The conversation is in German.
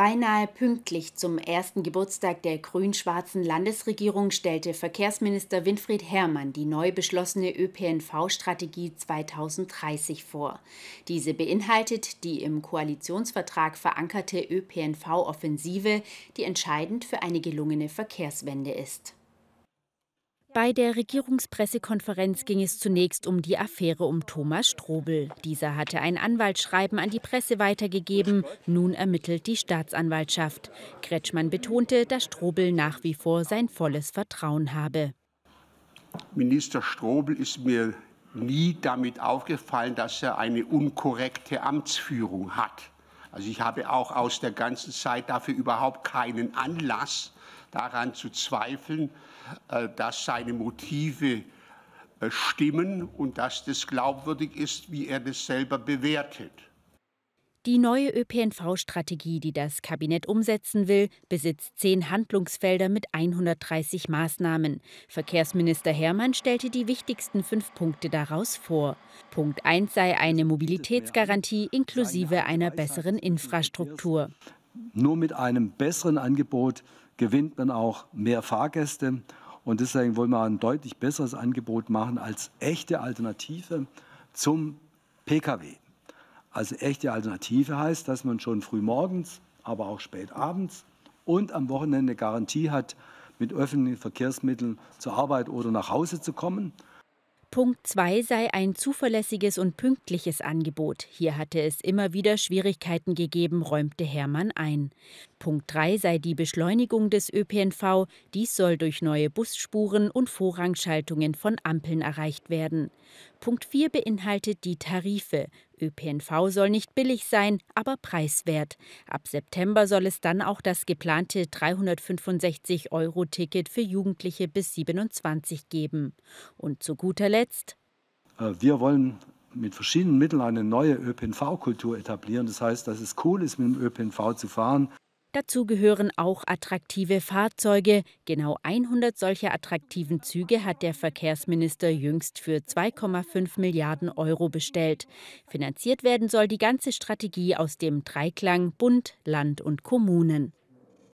Beinahe pünktlich zum ersten Geburtstag der grün-schwarzen Landesregierung stellte Verkehrsminister Winfried Herrmann die neu beschlossene ÖPNV-Strategie 2030 vor. Diese beinhaltet die im Koalitionsvertrag verankerte ÖPNV-Offensive, die entscheidend für eine gelungene Verkehrswende ist. Bei der Regierungspressekonferenz ging es zunächst um die Affäre um Thomas Strobel. Dieser hatte ein Anwaltsschreiben an die Presse weitergegeben. Nun ermittelt die Staatsanwaltschaft. Kretschmann betonte, dass Strobel nach wie vor sein volles Vertrauen habe. Minister Strobel ist mir nie damit aufgefallen, dass er eine unkorrekte Amtsführung hat. Also ich habe auch aus der ganzen Zeit dafür überhaupt keinen Anlass daran zu zweifeln, äh, dass seine Motive äh, stimmen und dass das glaubwürdig ist, wie er das selber bewertet. Die neue ÖPNV-Strategie, die das Kabinett umsetzen will, besitzt zehn Handlungsfelder mit 130 Maßnahmen. Verkehrsminister Herrmann stellte die wichtigsten fünf Punkte daraus vor. Punkt 1 sei eine Mobilitätsgarantie inklusive einer besseren Infrastruktur. Nur mit einem besseren Angebot gewinnt man auch mehr Fahrgäste. Und deswegen wollen wir ein deutlich besseres Angebot machen als echte Alternative zum Pkw. Also echte Alternative heißt, dass man schon früh morgens, aber auch spät abends und am Wochenende Garantie hat, mit öffentlichen Verkehrsmitteln zur Arbeit oder nach Hause zu kommen. Punkt 2 sei ein zuverlässiges und pünktliches Angebot. Hier hatte es immer wieder Schwierigkeiten gegeben, räumte Hermann ein. Punkt 3 sei die Beschleunigung des ÖPNV. Dies soll durch neue Busspuren und Vorrangschaltungen von Ampeln erreicht werden. Punkt 4 beinhaltet die Tarife. ÖPNV soll nicht billig sein, aber preiswert. Ab September soll es dann auch das geplante 365-Euro-Ticket für Jugendliche bis 27 geben. Und zu guter Letzt. Äh, wir wollen mit verschiedenen Mitteln eine neue ÖPNV-Kultur etablieren. Das heißt, dass es cool ist, mit dem ÖPNV zu fahren. Dazu gehören auch attraktive Fahrzeuge. Genau 100 solcher attraktiven Züge hat der Verkehrsminister jüngst für 2,5 Milliarden Euro bestellt. Finanziert werden soll die ganze Strategie aus dem Dreiklang Bund, Land und Kommunen.